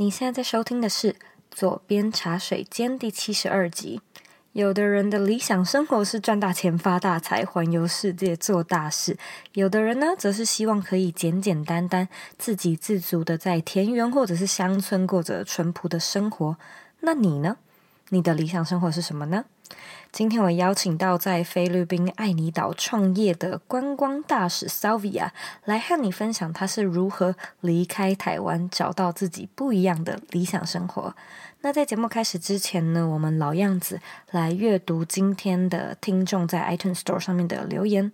你现在在收听的是《左边茶水间》第七十二集。有的人的理想生活是赚大钱、发大财、环游世界、做大事；有的人呢，则是希望可以简简单单、自给自足的在田园或者是乡村过着淳朴的生活。那你呢？你的理想生活是什么呢？今天我邀请到在菲律宾爱尼岛创业的观光大使 Sylvia 来和你分享他是如何离开台湾，找到自己不一样的理想生活。那在节目开始之前呢，我们老样子来阅读今天的听众在 iTunes Store 上面的留言。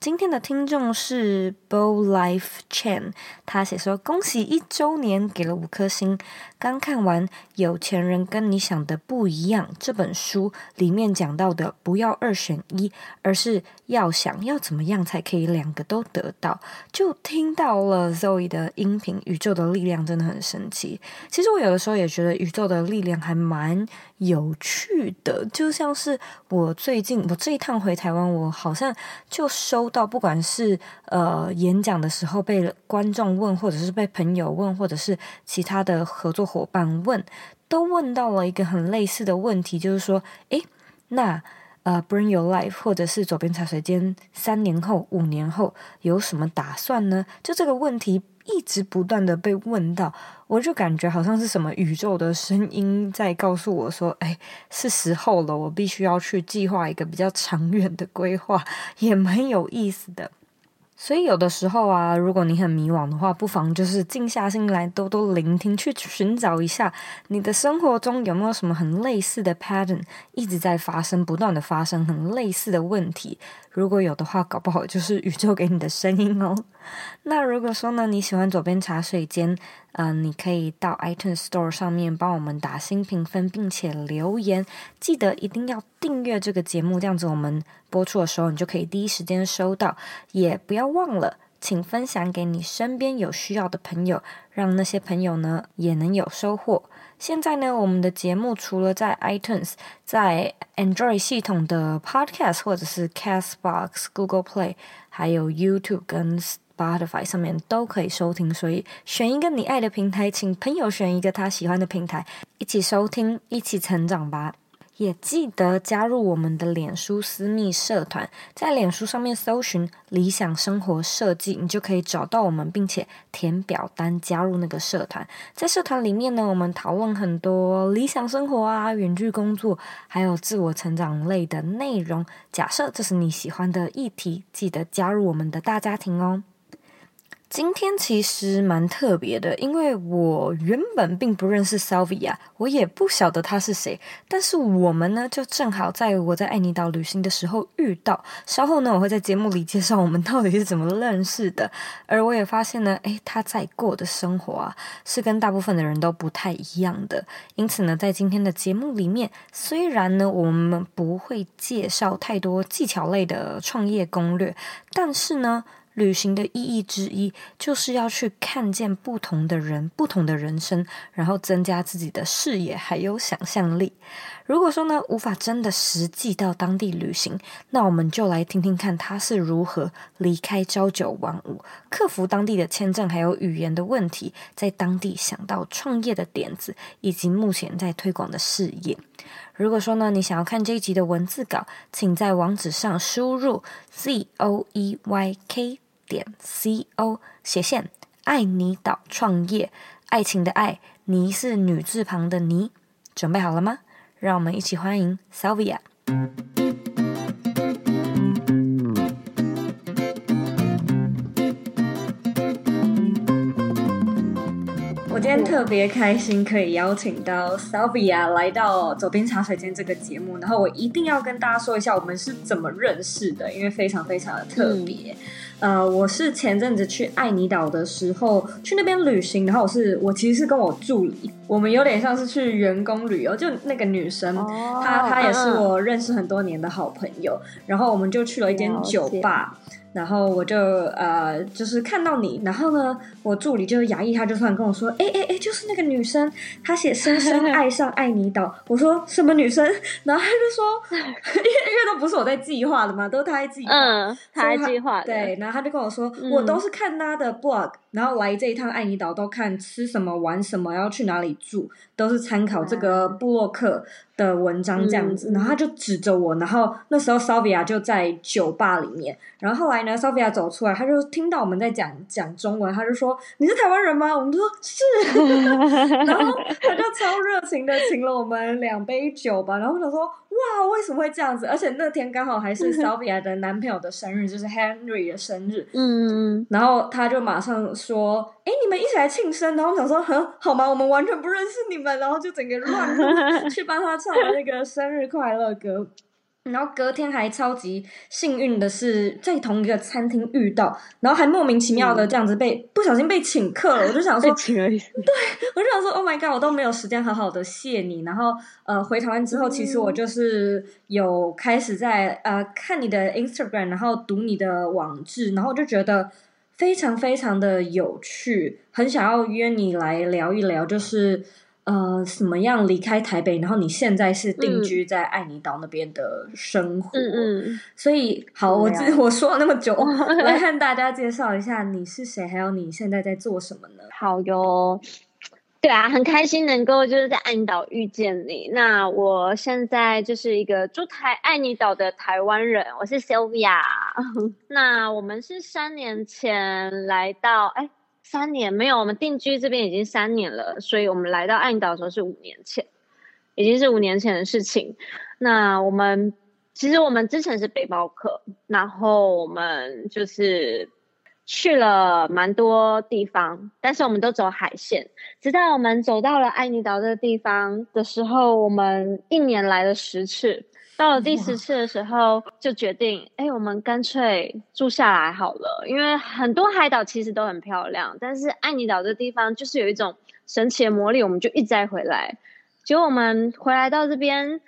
今天的听众是 Bow Life Chen，他写说恭喜一周年，给了五颗星。刚看完《有钱人跟你想的不一样》这本书，里面讲到的不要二选一，而是要想要怎么样才可以两个都得到。就听到了 Zoe 的音频，宇宙的力量真的很神奇。其实我有的时候也觉得宇宙的力量还蛮有趣的，就像是我最近我这一趟回台湾，我好像就收。到不管是呃演讲的时候被观众问，或者是被朋友问，或者是其他的合作伙伴问，都问到了一个很类似的问题，就是说，诶，那呃，Bring Your Life，或者是左边茶水间三年后、五年后有什么打算呢？就这个问题一直不断的被问到，我就感觉好像是什么宇宙的声音在告诉我说：“哎，是时候了，我必须要去计划一个比较长远的规划，也蛮有意思的。”所以有的时候啊，如果你很迷惘的话，不妨就是静下心来，多多聆听，去寻找一下你的生活中有没有什么很类似的 pattern 一直在发生，不断的发生很类似的问题。如果有的话，搞不好就是宇宙给你的声音哦。那如果说呢，你喜欢左边茶水间，嗯、呃，你可以到 iTunes Store 上面帮我们打新评分，并且留言。记得一定要订阅这个节目，这样子我们播出的时候，你就可以第一时间收到。也不要忘了，请分享给你身边有需要的朋友，让那些朋友呢也能有收获。现在呢，我们的节目除了在 iTunes、在 Android 系统的 Podcast 或者是 Castbox、Google Play，还有 YouTube 跟 Spotify 上面都可以收听，所以选一个你爱的平台，请朋友选一个他喜欢的平台，一起收听，一起成长吧。也记得加入我们的脸书私密社团，在脸书上面搜寻“理想生活设计”，你就可以找到我们，并且填表单加入那个社团。在社团里面呢，我们讨论很多理想生活啊、远距工作，还有自我成长类的内容。假设这是你喜欢的议题，记得加入我们的大家庭哦。今天其实蛮特别的，因为我原本并不认识 Sylvia，我也不晓得他是谁。但是我们呢，就正好在我在爱尼岛旅行的时候遇到。稍后呢，我会在节目里介绍我们到底是怎么认识的。而我也发现呢，诶，他在过的生活啊，是跟大部分的人都不太一样的。因此呢，在今天的节目里面，虽然呢，我们不会介绍太多技巧类的创业攻略，但是呢，旅行的意义之一，就是要去看见不同的人、不同的人生，然后增加自己的视野还有想象力。如果说呢，无法真的实际到当地旅行，那我们就来听听看他是如何离开朝九晚五，克服当地的签证还有语言的问题，在当地想到创业的点子，以及目前在推广的事业。如果说呢，你想要看这一集的文字稿，请在网址上输入 z o e y k 点 c o 斜线爱你岛创业，爱情的爱，你是女字旁的妮，准备好了吗？让我们一起欢迎 Sylvia。我今天特别开心，可以邀请到 Sylvia 来到走边茶水间这个节目，然后我一定要跟大家说一下我们是怎么认识的，因为非常非常的特别。嗯呃，我是前阵子去爱尼岛的时候去那边旅行，然后我是我其实是跟我助理，我们有点像是去员工旅游，就那个女生，哦、她她也是我认识很多年的好朋友，嗯、然后我们就去了一间酒吧。然后我就呃，就是看到你，然后呢，我助理就是牙医，他就突然跟我说：“哎哎哎，就是那个女生，她写深深爱上爱尼岛。”我说：“什么女生？”然后他就说：“ 因为因为都不是我在计划的嘛，都是他在计划，嗯，他在计划。”对，然然后他就跟我说，嗯、我都是看他的 blog，然后来这一趟爱尼岛都看吃什么、玩什么、要去哪里住，都是参考这个布洛克的文章这样子。嗯、然后他就指着我，然后那时候 Sylvia 就在酒吧里面，然后后来呢，Sylvia 走出来，他就听到我们在讲讲中文，他就说：“你是台湾人吗？”我们就说是，然后他就超热情的请了我们两杯酒吧，然后我就说。哇，为什么会这样子？而且那天刚好还是 Sylvia 的男朋友的生日，就是 Henry 的生日。嗯，然后他就马上说：“哎，你们一起来庆生。”然后我想说：“很好吗？我们完全不认识你们。”然后就整个乱 去帮他唱了那个生日快乐歌。然后隔天还超级幸运的是在同一个餐厅遇到，然后还莫名其妙的这样子被、嗯、不小心被请客了。我就想说，对，我就想说，Oh my god，我都没有时间好好的谢你。然后呃，回台湾之后，其实我就是有开始在呃看你的 Instagram，然后读你的网志，然后我就觉得非常非常的有趣，很想要约你来聊一聊，就是。呃，怎么样离开台北？然后你现在是定居在爱妮岛那边的生活，嗯嗯，所以好，我这我说了那么久，来和大家介绍一下你是谁，还有你现在在做什么呢？好哟，对啊，很开心能够就是在爱妮岛遇见你。那我现在就是一个住台爱妮岛的台湾人，我是 Sylvia。那我们是三年前来到，哎。三年没有，我们定居这边已经三年了，所以我们来到爱妮岛的时候是五年前，已经是五年前的事情。那我们其实我们之前是背包客，然后我们就是去了蛮多地方，但是我们都走海线，直到我们走到了爱妮岛这个地方的时候，我们一年来了十次。到了第十次的时候，就决定，哎、欸，我们干脆住下来好了。因为很多海岛其实都很漂亮，但是爱尼岛这地方就是有一种神奇的魔力，我们就一再回来。结果我们回来到这边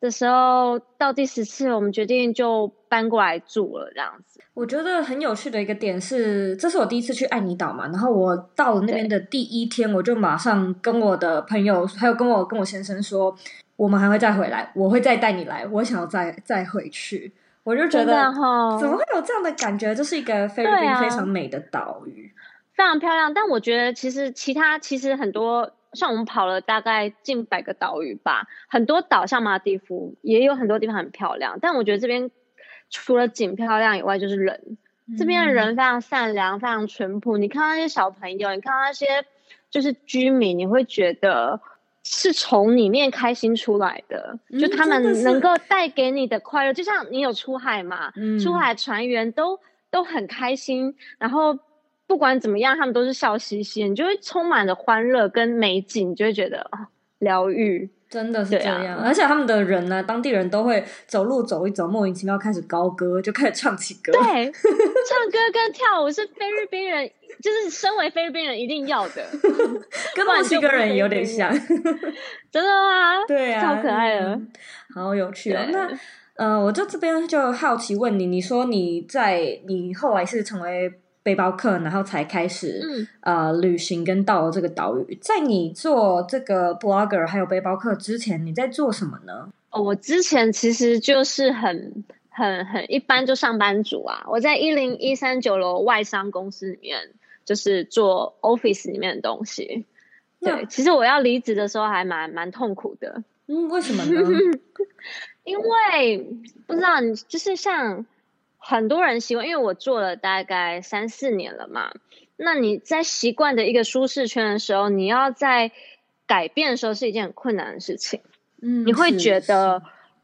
的时候，到第十次，我们决定就搬过来住了，这样子。我觉得很有趣的一个点是，这是我第一次去爱尼岛嘛，然后我到了那边的第一天，我就马上跟我的朋友，还有跟我跟我先生说。我们还会再回来，我会再带你来。我想要再再回去，我就觉得怎么会有这样的感觉？这是一个菲律宾非常美的岛屿，非常漂亮。但我觉得其实其他其实很多，像我们跑了大概近百个岛屿吧，很多岛像马尔地夫也有很多地方很漂亮。但我觉得这边除了景漂亮以外，就是人，嗯、这边的人非常善良，非常淳朴。你看到那些小朋友，你看到那些就是居民，你会觉得。是从里面开心出来的，嗯、就他们能够带给你的快乐，就像你有出海嘛，嗯、出海船员都都很开心，然后不管怎么样，他们都是笑嘻嘻，你就会充满了欢乐跟美景，你就会觉得哦，疗愈。真的是这样，啊、而且他们的人呢，当地人都会走路走一走，莫名其妙开始高歌，就开始唱起歌。对，唱歌跟跳舞是菲律宾人，就是身为菲律宾人一定要的，跟墨西哥人有点像。真的吗？对啊，超可爱的，好有趣哦。那呃，我就这边就好奇问你，你说你在你后来是成为。背包客，然后才开始、嗯、呃旅行跟到了这个岛屿。在你做这个 blogger 还有背包客之前，你在做什么呢？哦，我之前其实就是很很很一般，就上班族啊。我在一零一三九楼外商公司里面，就是做 office 里面的东西。对，其实我要离职的时候还蛮蛮痛苦的。嗯，为什么呢？因为不知道你就是像。很多人习惯，因为我做了大概三四年了嘛。那你在习惯的一个舒适圈的时候，你要在改变的时候是一件很困难的事情。嗯，你会觉得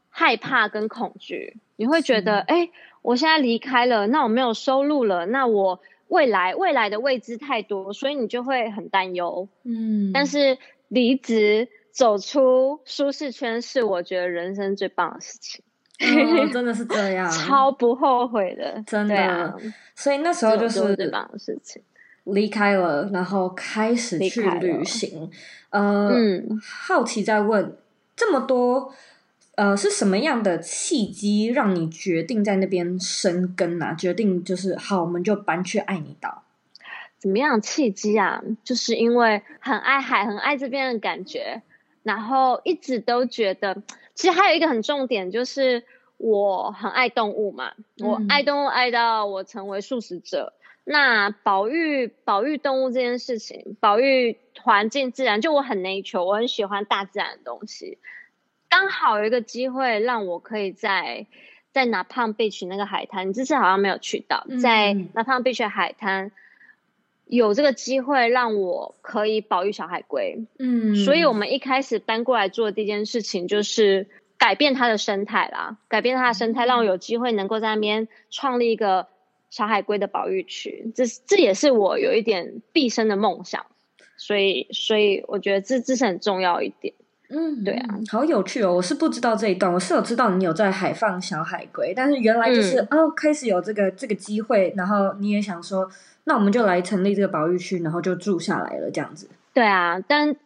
害怕跟恐惧，你会觉得，哎是，我现在离开了，那我没有收入了，那我未来未来的未知太多，所以你就会很担忧。嗯，但是离职走出舒适圈是我觉得人生最棒的事情。哦、真的是这样，超不后悔的，真的。啊、所以那时候就是最棒的事情，离开了，然后开始去旅行。呃，嗯，好奇在问这么多，呃，是什么样的契机让你决定在那边生根啊？决定就是好，我们就搬去爱你岛。怎么样契机啊？就是因为很爱海，很爱这边的感觉，然后一直都觉得。其实还有一个很重点，就是我很爱动物嘛，我爱动物爱到我成为素食者。嗯、那保育保育动物这件事情，保育环境自然，就我很 nature，我很喜欢大自然的东西。刚好有一个机会让我可以在在 Napalm Beach 那个海滩，你这次好像没有去到，嗯、在 Napalm Beach 海滩有这个机会让我可以保育小海龟。嗯，所以我们一开始搬过来做的第一件事情就是。改变它的生态啦，改变它的生态，让我有机会能够在那边创立一个小海龟的保育区，这这也是我有一点毕生的梦想，所以所以我觉得这这是很重要一点。嗯，对啊，好有趣哦！我是不知道这一段，我是有知道你有在海放小海龟，但是原来就是、嗯、哦，开始有这个这个机会，然后你也想说，那我们就来成立这个保育区，然后就住下来了，这样子。对啊，但。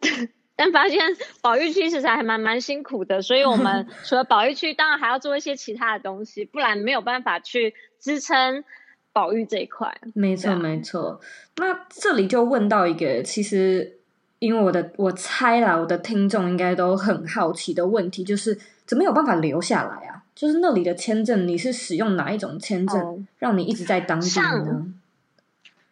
但发现保育区其实还蛮蛮辛苦的，所以我们 除了保育区，当然还要做一些其他的东西，不然没有办法去支撑保育这一块。没错，没错。那这里就问到一个，其实因为我的我猜啦，我的听众应该都很好奇的问题，就是怎么有办法留下来啊？就是那里的签证，你是使用哪一种签证，哦、让你一直在当地呢？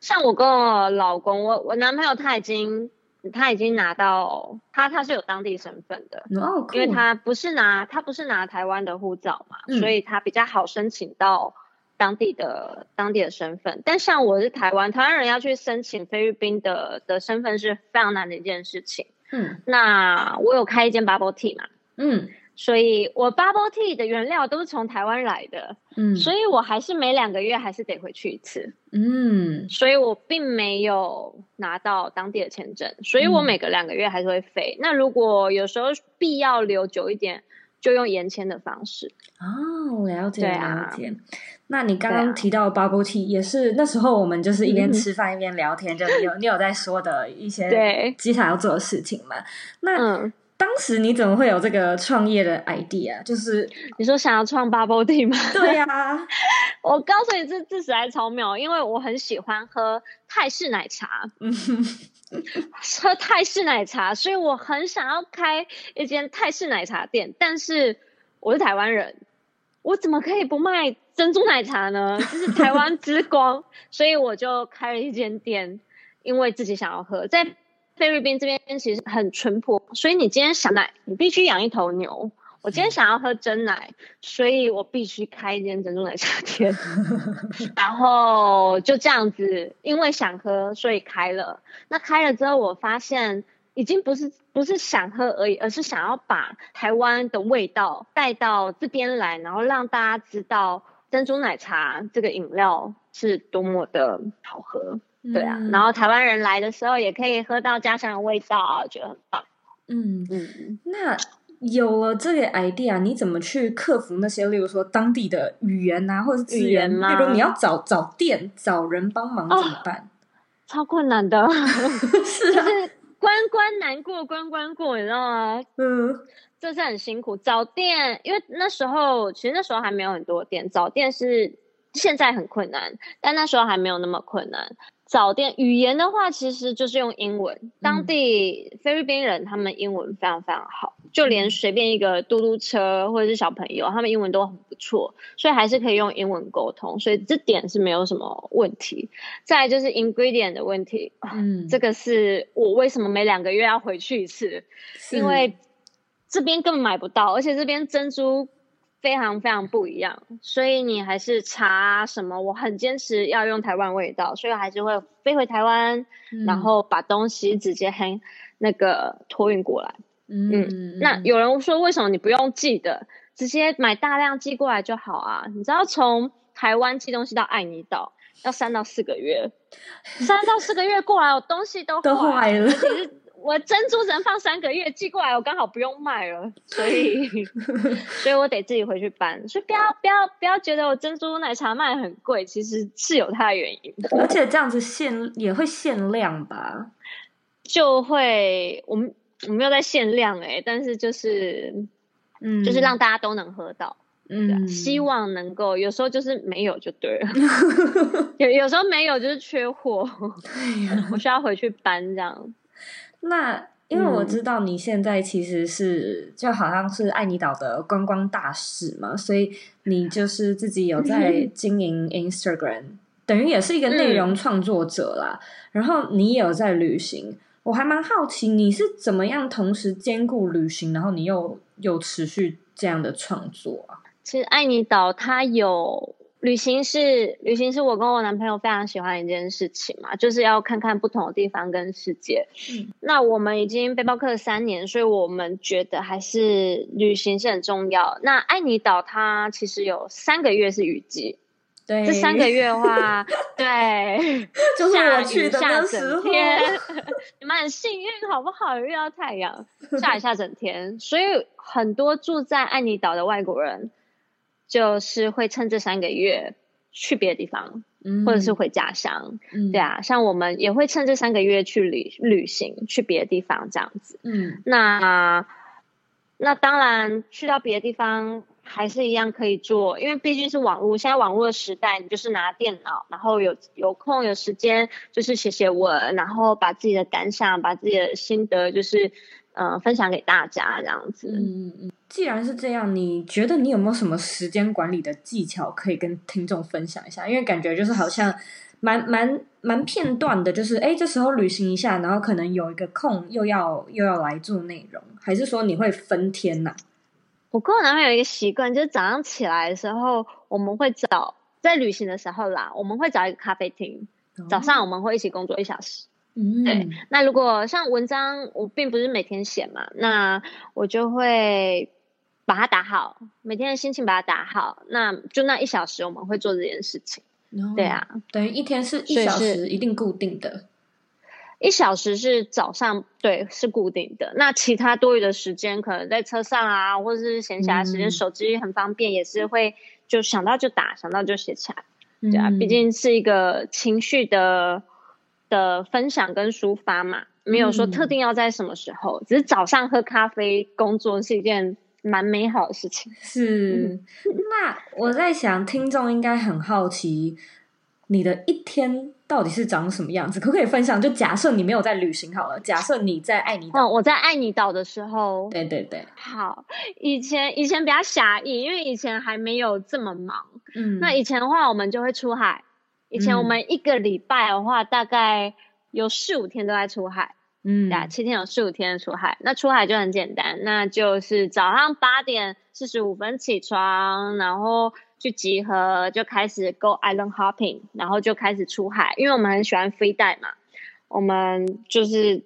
像，我跟我老公，我我男朋友他已经。他已经拿到，他他是有当地身份的，oh, cool. 因为他不是拿他不是拿台湾的护照嘛，嗯，所以他比较好申请到当地的当地的身份。但像我是台湾台湾人要去申请菲律宾的的身份是非常难的一件事情。嗯，那我有开一间 bubble tea 嘛，嗯。所以我 bubble tea 的原料都是从台湾来的，嗯，所以我还是每两个月还是得回去一次，嗯，所以我并没有拿到当地的签证，所以我每隔两个月还是会飞。嗯、那如果有时候必要留久一点，就用延签的方式。哦，了解了解。啊、那你刚刚提到 bubble tea 也是那时候我们就是一边吃饭一边聊天，嗯、就你有你有在说的一些对接下来要做的事情嘛？那嗯。当时你怎么会有这个创业的 idea？就是你说想要创 bubble tea 吗？对呀、啊，我告诉你这这实在超妙，因为我很喜欢喝泰式奶茶，喝泰式奶茶，所以我很想要开一间泰式奶茶店。但是我是台湾人，我怎么可以不卖珍珠奶茶呢？这是台湾之光，所以我就开了一间店，因为自己想要喝在。菲律宾这边其实很淳朴，所以你今天想奶，你必须养一头牛。我今天想要喝珍奶，所以我必须开一间珍珠奶茶店。然后就这样子，因为想喝，所以开了。那开了之后，我发现已经不是不是想喝而已，而是想要把台湾的味道带到这边来，然后让大家知道珍珠奶茶这个饮料是多么的好喝。对啊，然后台湾人来的时候也可以喝到家乡的味道，觉得很棒。嗯嗯，那有了这个 idea，你怎么去克服那些，例如说当地的语言啊，或者是资源吗？例如你要找找店、找人帮忙怎么办？哦、超困难的，是啊，就是关关难过关关过，你知道吗？嗯，这是很辛苦。找店，因为那时候其实那时候还没有很多店，找店是现在很困难，但那时候还没有那么困难。找店语言的话，其实就是用英文。当地菲律宾人他们英文非常非常好，就连随便一个嘟嘟车或者是小朋友，他们英文都很不错，所以还是可以用英文沟通，所以这点是没有什么问题。再来就是 ingredient 的问题，嗯，这个是我为什么每两个月要回去一次，因为这边根本买不到，而且这边珍珠。非常非常不一样，所以你还是查什么？我很坚持要用台湾味道，所以还是会飞回台湾，嗯、然后把东西直接很那个托运过来。嗯，嗯，那有人说，为什么你不用寄的，直接买大量寄过来就好啊？你知道从台湾寄东西到爱妮岛要三到四个月，三到四个月过来，我东西都坏了。我珍珠只能放三个月，寄过来我刚好不用卖了，所以，所以我得自己回去搬。所以不要不要不要觉得我珍珠奶茶卖很贵，其实是有它的原因。而且这样子限也会限量吧？就会我们我没有在限量哎、欸，但是就是嗯，就是让大家都能喝到，嗯，希望能够有时候就是没有就对了，有有时候没有就是缺货，我需要回去搬这样。那因为我知道你现在其实是就好像是爱妮岛的观光大使嘛，所以你就是自己有在 经营 Instagram，等于也是一个内容创作者啦。然后你也有在旅行，我还蛮好奇你是怎么样同时兼顾旅行，然后你又有持续这样的创作啊？其实爱妮岛它有。旅行是旅行是我跟我男朋友非常喜欢的一件事情嘛，就是要看看不同的地方跟世界。嗯，那我们已经背包客三年，所以我们觉得还是旅行是很重要。那爱尼岛它其实有三个月是雨季，对，这三个月的话，对，就是我去的那时候，下雨下整天，你们很幸运好不好？遇到太阳，下雨 下整天，所以很多住在爱尼岛的外国人。就是会趁这三个月去别的地方，嗯，或者是回家乡，嗯，对啊，像我们也会趁这三个月去旅旅行，去别的地方这样子，嗯，那那当然去到别的地方还是一样可以做，因为毕竟是网络，现在网络的时代，你就是拿电脑，然后有有空有时间就是写写文，然后把自己的感想，把自己的心得就是。嗯、呃，分享给大家这样子。嗯嗯嗯，既然是这样，你觉得你有没有什么时间管理的技巧可以跟听众分享一下？因为感觉就是好像蛮蛮蛮片段的，就是哎，这时候旅行一下，然后可能有一个空，又要又要来做内容，还是说你会分天呐、啊？我跟我男朋友有一个习惯，就是早上起来的时候，我们会找在旅行的时候啦，我们会找一个咖啡厅，哦、早上我们会一起工作一小时。嗯，对。那如果像文章，我并不是每天写嘛，那我就会把它打好，每天的心情把它打好，那就那一小时我们会做这件事情。哦、对啊，等于一天是一小时一定固定的，一小时是早上，对，是固定的。那其他多余的时间，可能在车上啊，或者是闲暇时间，嗯、手机很方便，也是会就想到就打，想到就写起来。对啊，嗯、毕竟是一个情绪的。的分享跟抒发嘛，没有说特定要在什么时候，嗯、只是早上喝咖啡工作是一件蛮美好的事情。是，那我在想，听众应该很好奇你的一天到底是长什么样子，可不可以分享？就假设你没有在旅行好了，假设你在爱尼岛，哦，我在爱尼岛的时候，对对对，好，以前以前比较狭义，因为以前还没有这么忙，嗯，那以前的话，我们就会出海。以前我们一个礼拜的话，大概有四五天都在出海，嗯，对，七天有四五天出海。那出海就很简单，那就是早上八点四十五分起床，然后去集合，就开始 go island hopping，然后就开始出海。因为我们很喜欢 free dive 嘛，我们就是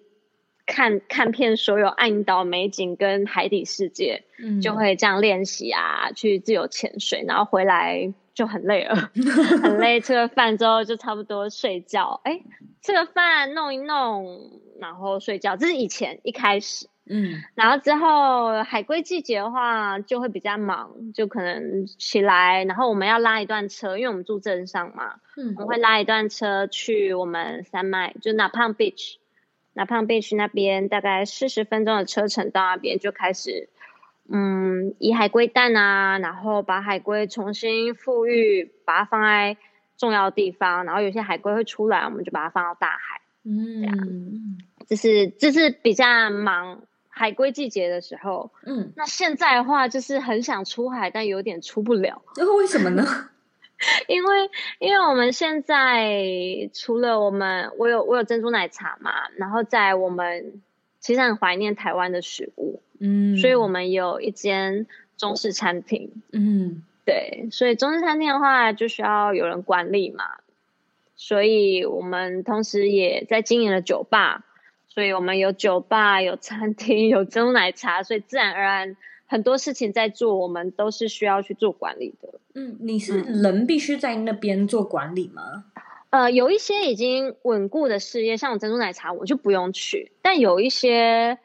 看看遍所有爱妮岛美景跟海底世界，嗯，就会这样练习啊，去自由潜水，然后回来。就很累了，很累。吃了饭之后就差不多睡觉。哎、欸，吃了饭弄一弄，然后睡觉。这是以前一开始，嗯，然后之后海龟季节的话就会比较忙，就可能起来，然后我们要拉一段车，因为我们住镇上嘛，嗯，我们会拉一段车去我们山脉，就 Beach，Napang Beach 那边大概四十分钟的车程到那边就开始。嗯，以海龟蛋啊，然后把海龟重新复育，把它放在重要的地方，然后有些海龟会出来，我们就把它放到大海。嗯，这样，这是这是比较忙海龟季节的时候。嗯，那现在的话就是很想出海，但有点出不了。这为什么呢？因为因为我们现在除了我们，我有我有珍珠奶茶嘛，然后在我们其实很怀念台湾的食物。嗯，所以我们有一间中式餐厅。嗯，对，所以中式餐厅的话就需要有人管理嘛，所以我们同时也在经营了酒吧，所以我们有酒吧、有餐厅、有珍珠奶茶，所以自然而然很多事情在做，我们都是需要去做管理的。嗯，你是人必须在那边做管理吗？呃，有一些已经稳固的事业，像珍珠奶茶，我就不用去，但有一些。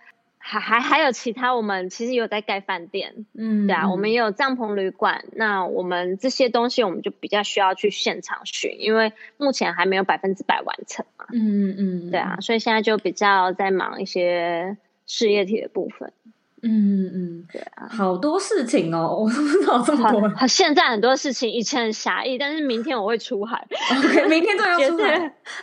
还还还有其他，我们其实有在盖饭店，嗯，对啊，我们也有帐篷旅馆。那我们这些东西，我们就比较需要去现场巡，因为目前还没有百分之百完成嘛。嗯嗯，对啊，所以现在就比较在忙一些事业体的部分。嗯嗯，对啊，好多事情哦，我都不知道这么多。好，现在很多事情以前很狭义，但是明天我会出海。OK，明天都要出海，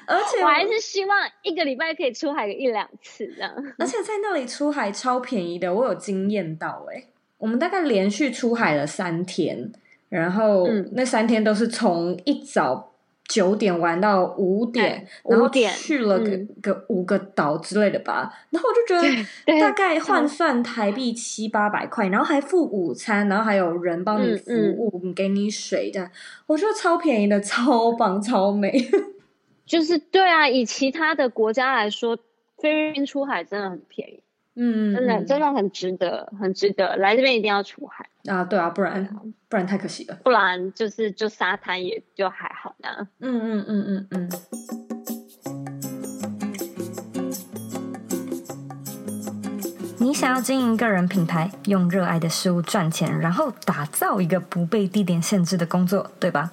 而且我还是希望一个礼拜可以出海个一两次这样。而且在那里出海超便宜的，我有惊艳到哎、欸！我们大概连续出海了三天，然后那三天都是从一早。九点玩到五点，然后去了个个五个岛之类的吧，然后我就觉得大概换算台币七八百块，然后还付午餐，然后还有人帮你服务，给你水的，我觉得超便宜的，超棒，超美。就是对啊，以其他的国家来说，菲律宾出海真的很便宜。嗯，真的真的很值得，很值得来这边一定要出海啊！对啊，不然不然太可惜了。不然就是就沙滩也就还好呢。嗯嗯嗯嗯嗯。你想要经营个人品牌，用热爱的事物赚钱，然后打造一个不被地点限制的工作，对吧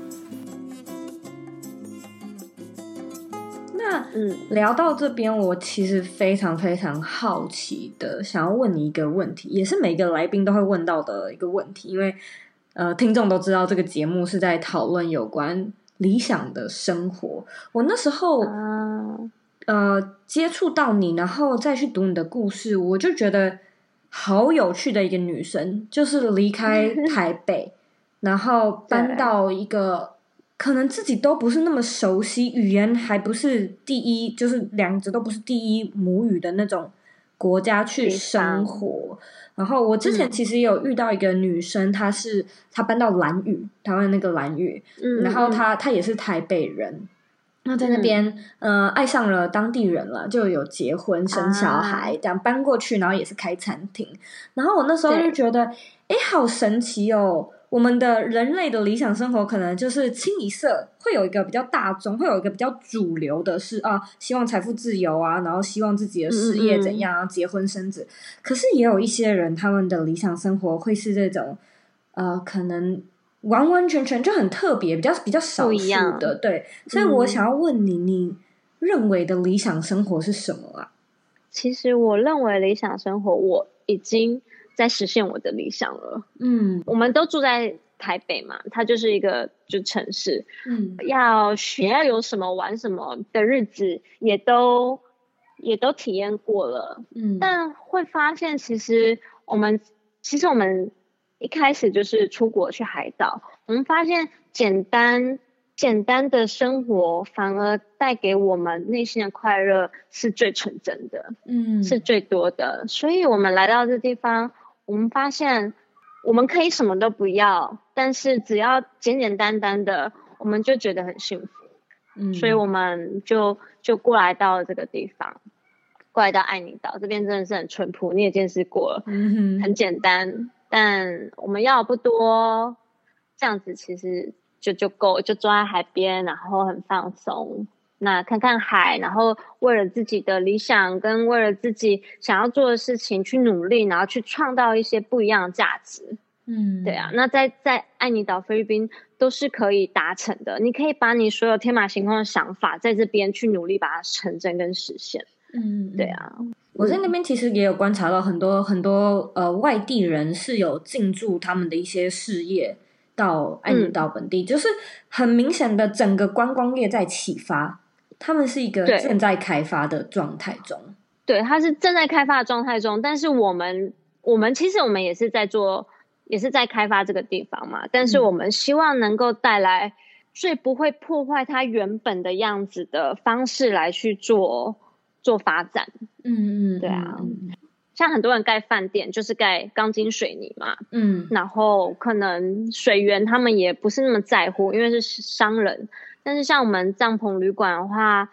嗯，聊到这边，我其实非常非常好奇的，想要问你一个问题，也是每个来宾都会问到的一个问题，因为呃，听众都知道这个节目是在讨论有关理想的生活。我那时候、啊、呃接触到你，然后再去读你的故事，我就觉得好有趣的一个女生，就是离开 台北，然后搬到一个。可能自己都不是那么熟悉，语言还不是第一，就是两者都不是第一母语的那种国家去生活。然后我之前其实也有遇到一个女生，嗯、她是她搬到兰屿，台湾那个兰屿，嗯、然后她她也是台北人，那在那边嗯、呃、爱上了当地人了，就有结婚生小孩，这样搬过去，然后也是开餐厅。然后我那时候就觉得，哎，好神奇哦。我们的人类的理想生活可能就是清一色会有一个比较大众，会有一个比较主流的是啊，希望财富自由啊，然后希望自己的事业怎样，嗯嗯结婚生子。可是也有一些人，他们的理想生活会是这种，呃，可能完完全全就很特别，比较比较少数的。对，所以我想要问你，你认为的理想生活是什么啊？其实我认为理想生活，我已经。在实现我的理想了。嗯，我们都住在台北嘛，它就是一个就城市。嗯，要学要有什么玩什么的日子，也都也都体验过了。嗯，但会发现，其实我们其实我们一开始就是出国去海岛，我们发现简单简单的生活反而带给我们内心的快乐是最纯真的。嗯，是最多的。所以我们来到这地方。我们发现，我们可以什么都不要，但是只要简简单单的，我们就觉得很幸福。嗯，所以我们就就过来到了这个地方，过来到爱妮岛这边真的是很淳朴，你也见识过了，很简单，但我们要不多，这样子其实就就够，就坐在海边，然后很放松。那看看海，然后为了自己的理想跟为了自己想要做的事情去努力，然后去创造一些不一样的价值。嗯，对啊。那在在爱尼岛菲律宾都是可以达成的。你可以把你所有天马行空的想法在这边去努力把它成真跟实现。嗯，对啊。我在那边其实也有观察到很多很多呃外地人是有进驻他们的一些事业到爱尼岛本地，嗯、就是很明显的整个观光业在启发。他们是一个正在开发的状态中，对，对，它是正在开发的状态中。但是我们，我们其实我们也是在做，也是在开发这个地方嘛。但是我们希望能够带来最不会破坏它原本的样子的方式来去做做发展。嗯嗯，对啊。像很多人盖饭店，就是盖钢筋水泥嘛，嗯，然后可能水源他们也不是那么在乎，因为是商人。但是像我们帐篷旅馆的话，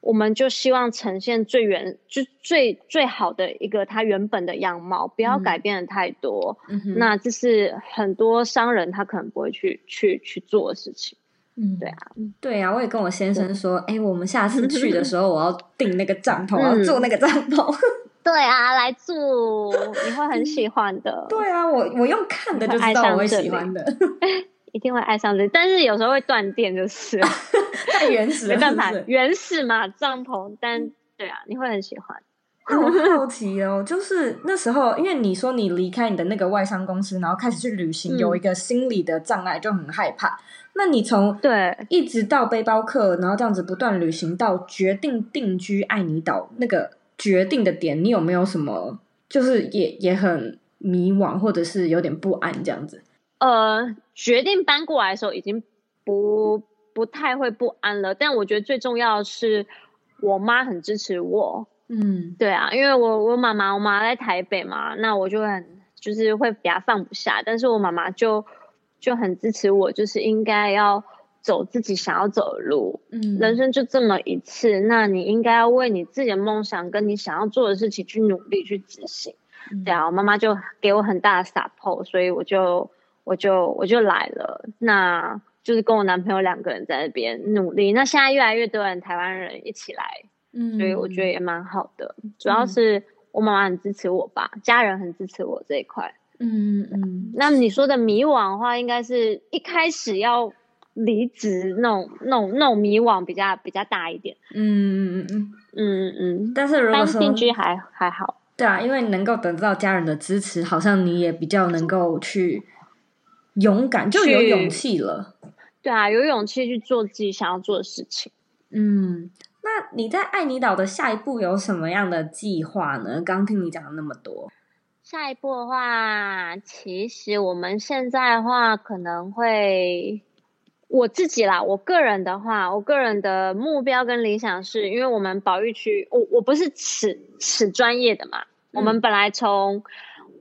我们就希望呈现最原就最最好的一个它原本的样貌，不要改变的太多。那这是很多商人他可能不会去去去做的事情。嗯，对啊，对啊，我也跟我先生说，哎，我们下次去的时候，我要订那个帐篷，嗯、我要做那个帐篷。对啊，来住你会很喜欢的。对啊，我我用看的就知道我会喜欢的，一定会爱上这。但是有时候会断电，就是 太原始了，没办法，原始嘛，帐篷。但对啊，你会很喜欢。我好奇哦，就是那时候，因为你说你离开你的那个外商公司，然后开始去旅行，嗯、有一个心理的障碍，就很害怕。那你从对一直到背包客，然后这样子不断旅行，到决定定居爱尼岛那个。决定的点，你有没有什么就是也也很迷惘，或者是有点不安这样子？呃，决定搬过来的时候已经不不太会不安了，但我觉得最重要的是我妈很支持我。嗯，对啊，因为我我妈妈我妈在台北嘛，那我就很就是会比较放不下，但是我妈妈就就很支持我，就是应该要。走自己想要走的路，嗯，人生就这么一次，那你应该要为你自己的梦想跟你想要做的事情去努力去执行。嗯、对啊，我妈妈就给我很大的 support，所以我就我就我就来了。那就是跟我男朋友两个人在那边努力。那现在越来越多人台湾人一起来，嗯，所以我觉得也蛮好的。主要是我妈妈很支持我吧，嗯、家人很支持我这一块。嗯嗯。那你说的迷惘的话，应该是一开始要。离职那种、那种、那种迷惘比较比较大一点。嗯嗯嗯嗯嗯，但是如果说定居还还好。对啊，因为能够得到家人的支持，好像你也比较能够去勇敢，就有勇气了。对啊，有勇气去做自己想要做的事情。嗯，那你在爱尼岛的下一步有什么样的计划呢？刚听你讲了那么多，下一步的话，其实我们现在的话可能会。我自己啦，我个人的话，我个人的目标跟理想是，因为我们保育区，我我不是此此专业的嘛，嗯、我们本来从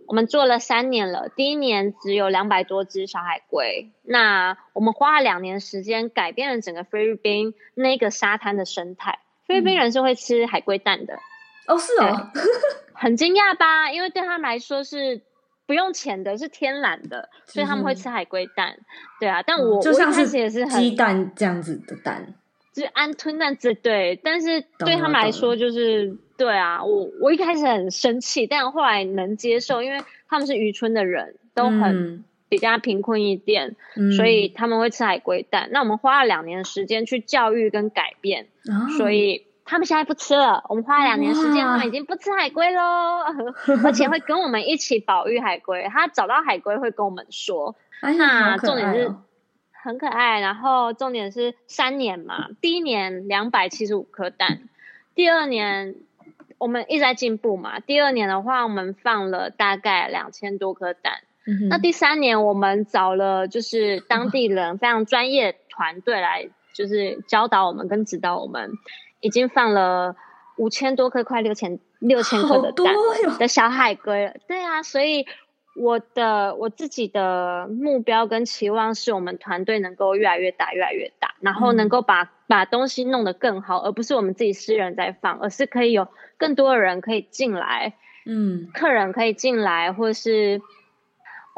我们做了三年了，第一年只有两百多只小海龟，那我们花了两年时间改变了整个菲律宾那个沙滩的生态，菲律宾人是会吃海龟蛋的，嗯、哦，是哦，很惊讶吧？因为对他们来说是。不用钱的，是天然的，所以他们会吃海龟蛋，对啊。但我、嗯、就像是我开始也是很鸡蛋这样子的蛋，就是安吞蛋这对。但是对他们来说，就是对啊。我我一开始很生气，但后来能接受，因为他们是渔村的人，都很比较贫困一点，嗯、所以他们会吃海龟蛋。那我们花了两年的时间去教育跟改变，哦、所以。他们现在不吃了，我们花了两年时间，他们已经不吃海龟喽，而且会跟我们一起保育海龟。他找到海龟会跟我们说，哎、那重点是很可爱。然后重点是三年嘛，第一年两百七十五颗蛋，第二年我们一直在进步嘛，第二年的话我们放了大概两千多颗蛋。嗯、那第三年我们找了就是当地人非常专业团队来，就是教导我们跟指导我们。已经放了五千多颗，快六千六千颗的蛋的小海龟了。对啊，所以我的我自己的目标跟期望是我们团队能够越来越大，越来越大，然后能够把、嗯、把东西弄得更好，而不是我们自己私人在放，而是可以有更多的人可以进来，嗯，客人可以进来，或是。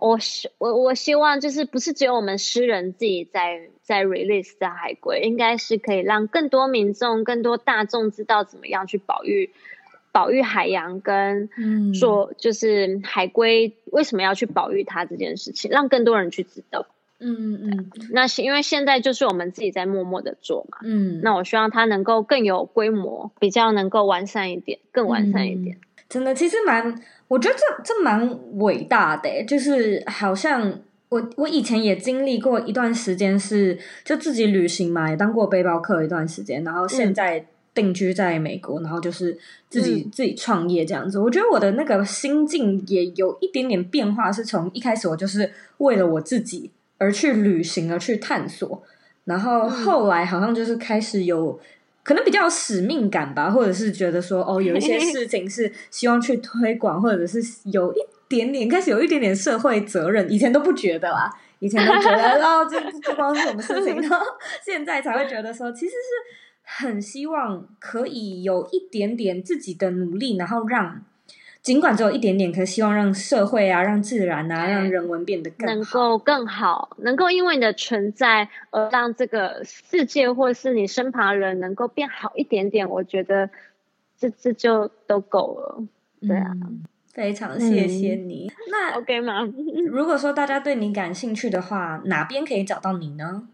我希我我希望就是不是只有我们诗人自己在在 release 的海龟，应该是可以让更多民众、更多大众知道怎么样去保育保育海洋，跟做就是海龟为什么要去保育它这件事情，让更多人去知道。嗯嗯，那是因为现在就是我们自己在默默的做嘛。嗯，那我希望它能够更有规模，比较能够完善一点，更完善一点。嗯真的，其实蛮，我觉得这这蛮伟大的，就是好像我我以前也经历过一段时间是就自己旅行嘛，也当过背包客一段时间，然后现在定居在美国，嗯、然后就是自己、嗯、自己创业这样子。我觉得我的那个心境也有一点点变化，是从一开始我就是为了我自己而去旅行，而去探索。然后后来好像就是开始有。可能比较有使命感吧，或者是觉得说哦，有一些事情是希望去推广，或者是有一点点开始有一点点社会责任。以前都不觉得啦，以前都觉得 哦，这这光是什么事情？然后现在才会觉得说，其实是很希望可以有一点点自己的努力，然后让。尽管只有一点点，可是希望让社会啊、让自然啊、让人文变得更好，能够更好，能够因为你的存在而让这个世界或是你身旁的人能够变好一点点。我觉得这这就都够了。对啊，嗯、非常谢谢你。嗯、那 OK 吗？如果说大家对你感兴趣的话，哪边可以找到你呢？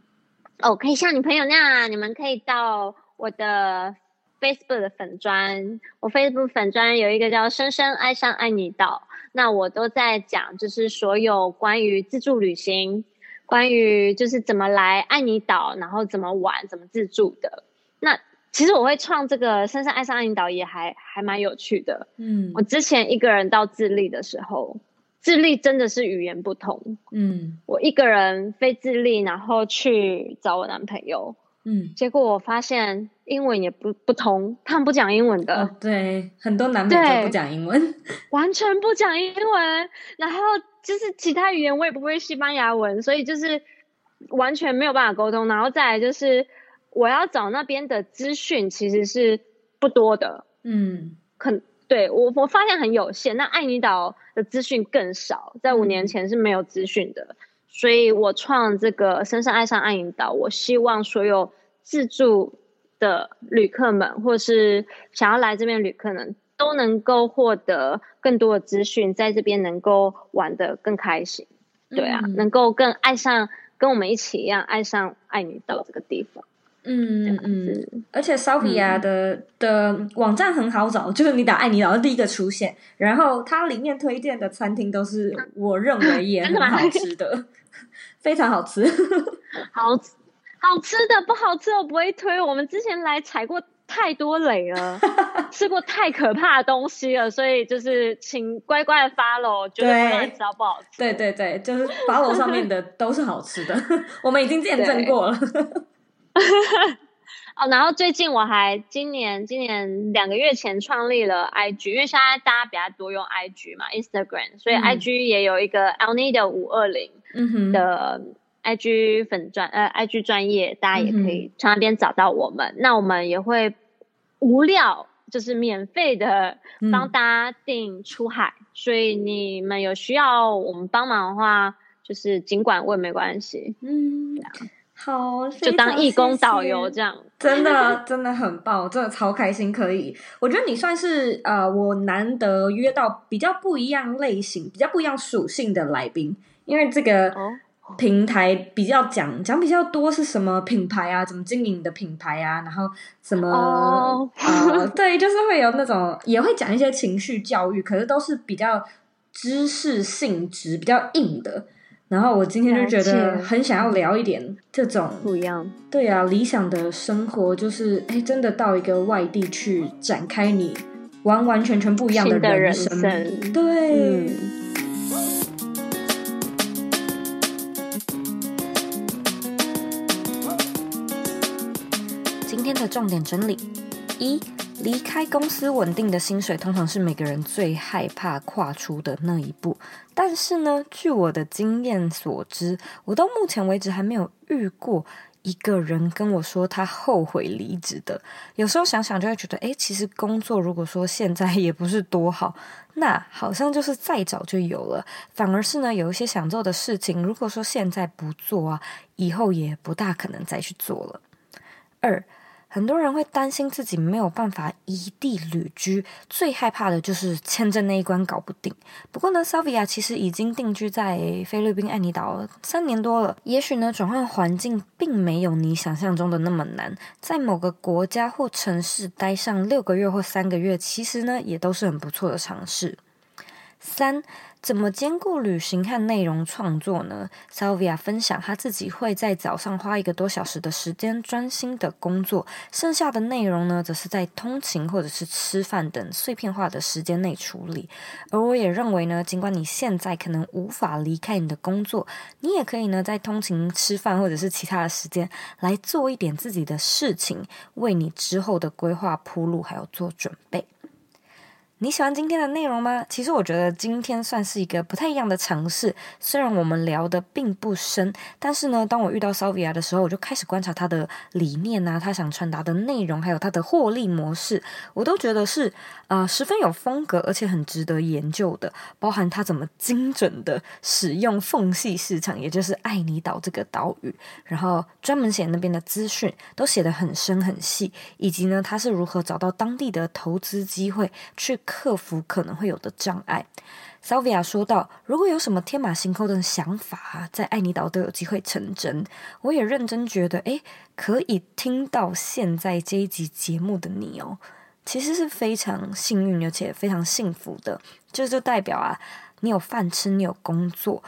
哦，可以像你朋友那样，你们可以到我的。Facebook 的粉砖，我 Facebook 粉砖有一个叫“深深爱上爱你岛”，那我都在讲，就是所有关于自助旅行，关于就是怎么来爱你岛，然后怎么玩，怎么自助的。那其实我会创这个“深深爱上爱你岛”也还还蛮有趣的。嗯，我之前一个人到智利的时候，智利真的是语言不通。嗯，我一个人飞智利，然后去找我男朋友。嗯，结果我发现英文也不不通，他们不讲英文的。哦，对，很多南美都不讲英文，完全不讲英文。然后就是其他语言我也不会西班牙文，所以就是完全没有办法沟通。然后再来就是我要找那边的资讯其实是不多的，嗯，很对我我发现很有限。那爱妮岛的资讯更少，在五年前是没有资讯的。嗯所以我创这个深深爱上爱你岛，我希望所有自助的旅客们，或是想要来这边旅客们，都能够获得更多的资讯，在这边能够玩得更开心。对啊，嗯、能够更爱上，跟我们一起一样爱上爱你岛这个地方。嗯嗯，而且 Salvia 的、嗯、的网站很好找，就是你打爱你岛第一个出现，然后它里面推荐的餐厅都是我认为也很好吃的，非常好吃，好吃好吃的不好吃我不会推。我们之前来踩过太多雷了，吃过太可怕的东西了，所以就是请乖乖的 follow，绝对不知道不好吃。对对对，就是 follow 上面的都是好吃的，我们已经见证过了。哦，然后最近我还今年今年两个月前创立了 IG，因为现在大家比较多用 IG 嘛，Instagram，所以 IG 也有一个 Alnida 五二零的 IG 粉专，呃，IG 专业，大家也可以从那边找到我们。嗯、那我们也会无料，就是免费的帮大家订出海，嗯、所以你们有需要我们帮忙的话，就是尽管问没关系。嗯，这样。好，就当义工导游这样，真的真的很棒，我真的超开心。可以，我觉得你算是呃，我难得约到比较不一样类型、比较不一样属性的来宾，因为这个平台比较讲讲比较多是什么品牌啊，怎么经营的品牌啊，然后什么、oh. 呃，对，就是会有那种也会讲一些情绪教育，可是都是比较知识性质比较硬的。然后我今天就觉得很想要聊一点这种不一样，对啊，理想的生活就是哎，真的到一个外地去展开你完完全全不一样的人生，人生对。嗯、今天的重点整理一。离开公司稳定的薪水，通常是每个人最害怕跨出的那一步。但是呢，据我的经验所知，我到目前为止还没有遇过一个人跟我说他后悔离职的。有时候想想就会觉得，诶，其实工作如果说现在也不是多好，那好像就是再早就有了。反而是呢，有一些想做的事情，如果说现在不做啊，以后也不大可能再去做了。二。很多人会担心自己没有办法异地旅居，最害怕的就是签证那一关搞不定。不过呢，Salvia 其实已经定居在菲律宾爱尼岛三年多了。也许呢，转换环境并没有你想象中的那么难，在某个国家或城市待上六个月或三个月，其实呢也都是很不错的尝试。三。怎么兼顾旅行和内容创作呢？Sylvia 分享，她自己会在早上花一个多小时的时间专心的工作，剩下的内容呢，则是在通勤或者是吃饭等碎片化的时间内处理。而我也认为呢，尽管你现在可能无法离开你的工作，你也可以呢，在通勤、吃饭或者是其他的时间来做一点自己的事情，为你之后的规划铺路，还有做准备。你喜欢今天的内容吗？其实我觉得今天算是一个不太一样的尝试。虽然我们聊得并不深，但是呢，当我遇到 Sylvia 的时候，我就开始观察他的理念啊，他想传达的内容，还有他的获利模式，我都觉得是呃十分有风格，而且很值得研究的。包含他怎么精准的使用缝隙市场，也就是爱尼岛这个岛屿，然后专门写那边的资讯，都写得很深很细，以及呢，他是如何找到当地的投资机会去。克服可能会有的障碍，Sylvia 说到：“如果有什么天马行空的想法，在爱尼岛都有机会成真。”我也认真觉得，诶，可以听到现在这一集节目的你哦，其实是非常幸运而且非常幸福的，这就代表啊，你有饭吃，你有工作。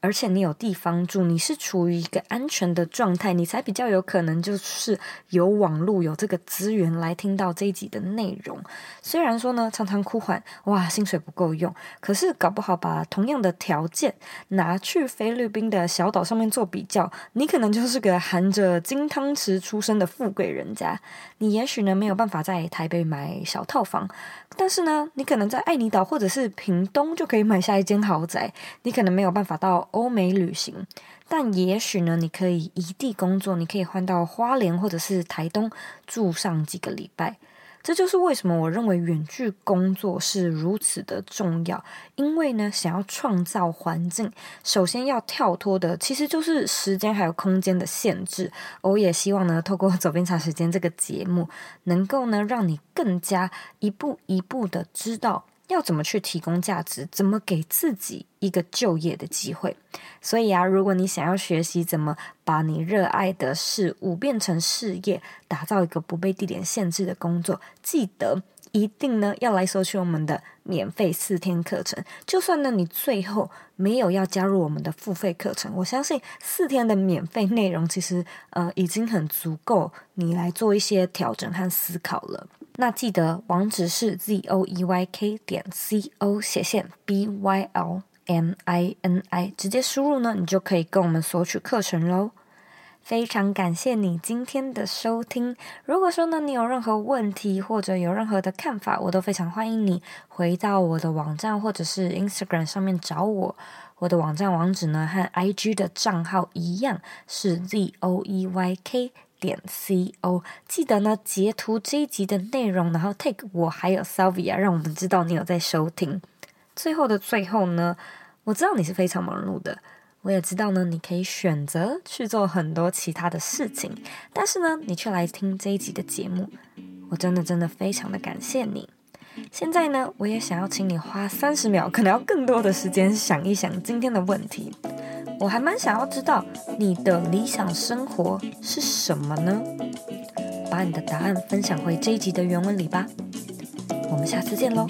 而且你有地方住，你是处于一个安全的状态，你才比较有可能就是有网络有这个资源来听到这一集的内容。虽然说呢，常常哭喊哇，薪水不够用，可是搞不好把同样的条件拿去菲律宾的小岛上面做比较，你可能就是个含着金汤匙出生的富贵人家。你也许呢没有办法在台北买小套房，但是呢，你可能在爱尼岛或者是屏东就可以买下一间豪宅。你可能没有办法到。欧美旅行，但也许呢，你可以移地工作，你可以换到花莲或者是台东住上几个礼拜。这就是为什么我认为远距工作是如此的重要。因为呢，想要创造环境，首先要跳脱的其实就是时间还有空间的限制。我也希望呢，透过走遍长时间这个节目，能够呢，让你更加一步一步的知道。要怎么去提供价值？怎么给自己一个就业的机会？所以啊，如果你想要学习怎么把你热爱的事物变成事业，打造一个不被地点限制的工作，记得一定呢要来索取我们的免费四天课程。就算呢你最后没有要加入我们的付费课程，我相信四天的免费内容其实呃已经很足够你来做一些调整和思考了。那记得网址是 z o e y k 点 c o 斜线 b y l m i n i，直接输入呢，你就可以跟我们索取课程喽。非常感谢你今天的收听。如果说呢，你有任何问题或者有任何的看法，我都非常欢迎你回到我的网站或者是 Instagram 上面找我。我的网站网址呢和 IG 的账号一样是 z o e y k。点 c o，记得呢截图这一集的内容，然后 take 我还有 Sylvia，让我们知道你有在收听。最后的最后呢，我知道你是非常忙碌的，我也知道呢你可以选择去做很多其他的事情，但是呢你却来听这一集的节目，我真的真的非常的感谢你。现在呢，我也想要请你花三十秒，可能要更多的时间想一想今天的问题。我还蛮想要知道你的理想生活是什么呢？把你的答案分享回这一集的原文里吧。我们下次见喽。